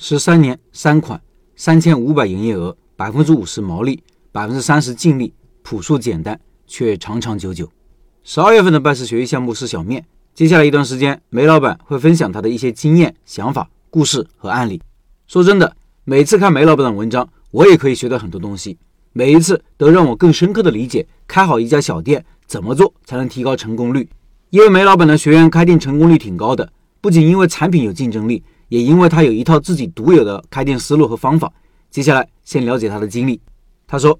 十三年三款，三千五百营业额，百分之五十毛利，百分之三十净利，朴素简单却长长久久。十二月份的拜师学艺项目是小面，接下来一段时间，梅老板会分享他的一些经验、想法、故事和案例。说真的，每次看梅老板的文章，我也可以学到很多东西，每一次都让我更深刻的理解开好一家小店怎么做才能提高成功率。因为梅老板的学员开店成功率挺高的，不仅因为产品有竞争力。也因为他有一套自己独有的开店思路和方法。接下来先了解他的经历。他说：“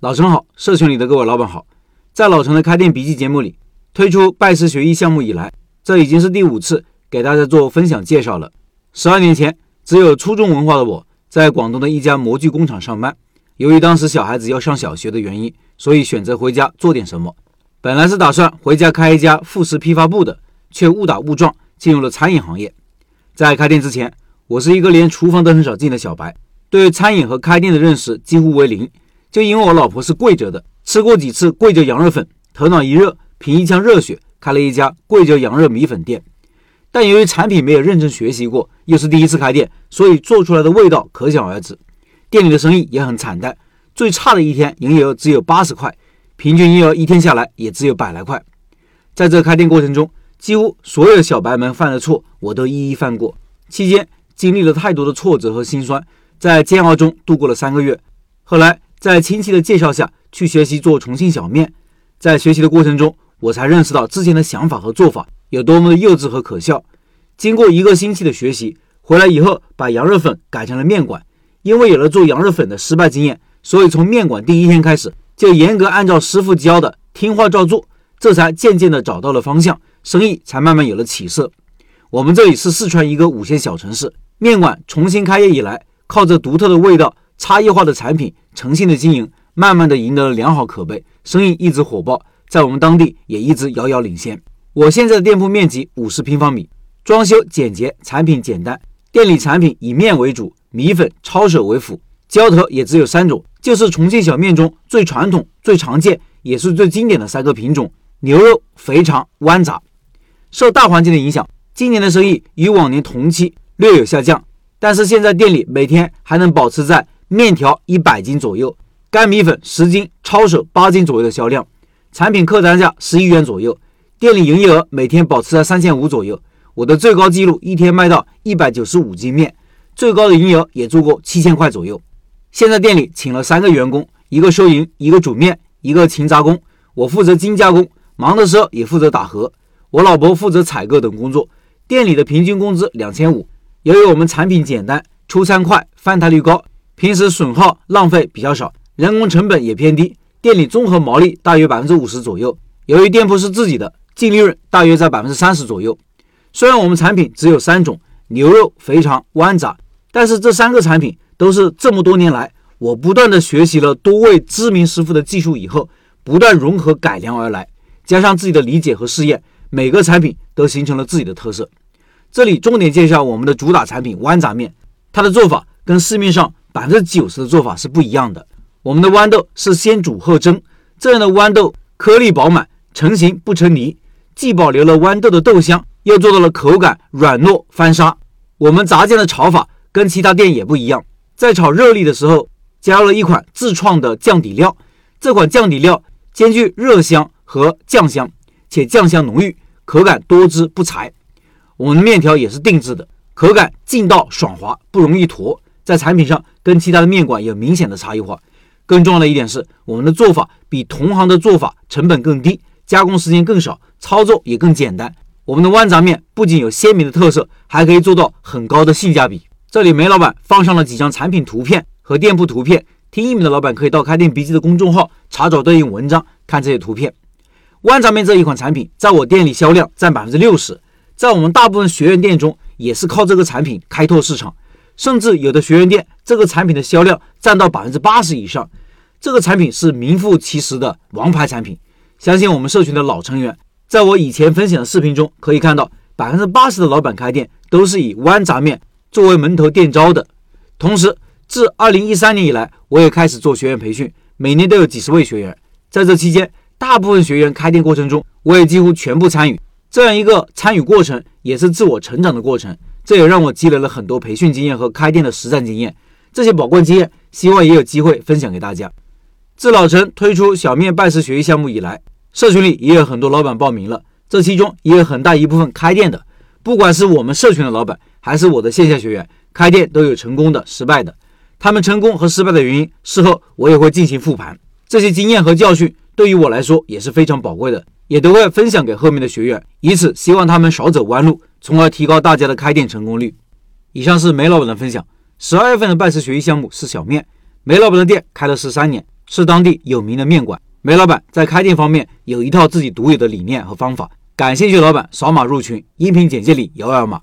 老陈好，社群里的各位老板好。在老陈的开店笔记节目里，推出拜师学艺项目以来，这已经是第五次给大家做分享介绍了。十二年前，只有初中文化的我，在广东的一家模具工厂上班。由于当时小孩子要上小学的原因，所以选择回家做点什么。本来是打算回家开一家副食批发部的，却误打误撞进入了餐饮行业。”在开店之前，我是一个连厨房都很少进的小白，对餐饮和开店的认识几乎为零。就因为我老婆是贵州的，吃过几次贵州羊肉粉，头脑一热，凭一腔热血开了一家贵州羊肉米粉店。但由于产品没有认真学习过，又是第一次开店，所以做出来的味道可想而知。店里的生意也很惨淡，最差的一天营业额只有八十块，平均营业额一天下来也只有百来块。在这开店过程中，几乎所有小白们犯的错，我都一一犯过。期间经历了太多的挫折和心酸，在煎熬中度过了三个月。后来在亲戚的介绍下去学习做重庆小面，在学习的过程中，我才认识到之前的想法和做法有多么的幼稚和可笑。经过一个星期的学习，回来以后把羊肉粉改成了面馆。因为有了做羊肉粉的失败经验，所以从面馆第一天开始就严格按照师傅教的听话照做，这才渐渐的找到了方向。生意才慢慢有了起色。我们这里是四川一个五线小城市，面馆重新开业以来，靠着独特的味道、差异化的产品、诚信的经营，慢慢的赢得了良好口碑，生意一直火爆，在我们当地也一直遥遥领先。我现在的店铺面积五十平方米，装修简洁，产品简单。店里产品以面为主，米粉、抄手为辅，浇头也只有三种，就是重庆小面中最传统、最常见，也是最经典的三个品种：牛肉、肥肠、豌杂。受大环境的影响，今年的生意与往年同期略有下降，但是现在店里每天还能保持在面条一百斤左右，干米粉十斤，抄手八斤左右的销量，产品客单价十一元左右，店里营业额每天保持在三千五左右。我的最高记录一天卖到一百九十五斤面，最高的营业额也做过七千块左右。现在店里请了三个员工，一个收银，一个煮面，一个勤杂工，我负责精加工，忙的时候也负责打盒。我老婆负责采购等工作，店里的平均工资两千五。由于我们产品简单、出餐快、翻台率高，平时损耗浪费比较少，人工成本也偏低，店里综合毛利大约百分之五十左右。由于店铺是自己的，净利润大约在百分之三十左右。虽然我们产品只有三种牛肉、肥肠、豌杂，但是这三个产品都是这么多年来我不断的学习了多位知名师傅的技术以后，不断融合改良而来，加上自己的理解和试验。每个产品都形成了自己的特色。这里重点介绍我们的主打产品豌杂面，它的做法跟市面上百分之九十的做法是不一样的。我们的豌豆是先煮后蒸，这样的豌豆颗粒饱满，成型不成泥，既保留了豌豆的豆香，又做到了口感软糯翻沙。我们炸酱的炒法跟其他店也不一样，在炒肉粒的时候加入了一款自创的酱底料，这款酱底料兼具热香和酱香，且酱香浓郁。口感多汁不柴，我们的面条也是定制的，口感劲道爽滑，不容易坨。在产品上跟其他的面馆有明显的差异化。更重要的一点是，我们的做法比同行的做法成本更低，加工时间更少，操作也更简单。我们的豌杂面不仅有鲜明的特色，还可以做到很高的性价比。这里梅老板放上了几张产品图片和店铺图片，听音频的老板可以到开店笔记的公众号查找对应文章，看这些图片。豌杂面这一款产品，在我店里销量占百分之六十，在我们大部分学员店中，也是靠这个产品开拓市场，甚至有的学员店这个产品的销量占到百分之八十以上。这个产品是名副其实的王牌产品。相信我们社群的老成员，在我以前分享的视频中可以看到，百分之八十的老板开店都是以豌杂面作为门头店招的。同时，自二零一三年以来，我也开始做学员培训，每年都有几十位学员，在这期间。大部分学员开店过程中，我也几乎全部参与。这样一个参与过程，也是自我成长的过程。这也让我积累了很多培训经验和开店的实战经验。这些宝贵经验，希望也有机会分享给大家。自老陈推出小面拜师学艺项目以来，社群里也有很多老板报名了，这其中也有很大一部分开店的。不管是我们社群的老板，还是我的线下学员，开店都有成功的、失败的。他们成功和失败的原因，事后我也会进行复盘。这些经验和教训对于我来说也是非常宝贵的，也都会分享给后面的学员，以此希望他们少走弯路，从而提高大家的开店成功率。以上是梅老板的分享。十二月份的拜师学艺项目是小面，梅老板的店开了十三年，是当地有名的面馆。梅老板在开店方面有一套自己独有的理念和方法。感兴趣的老板扫码入群，音频简介里摇摇码。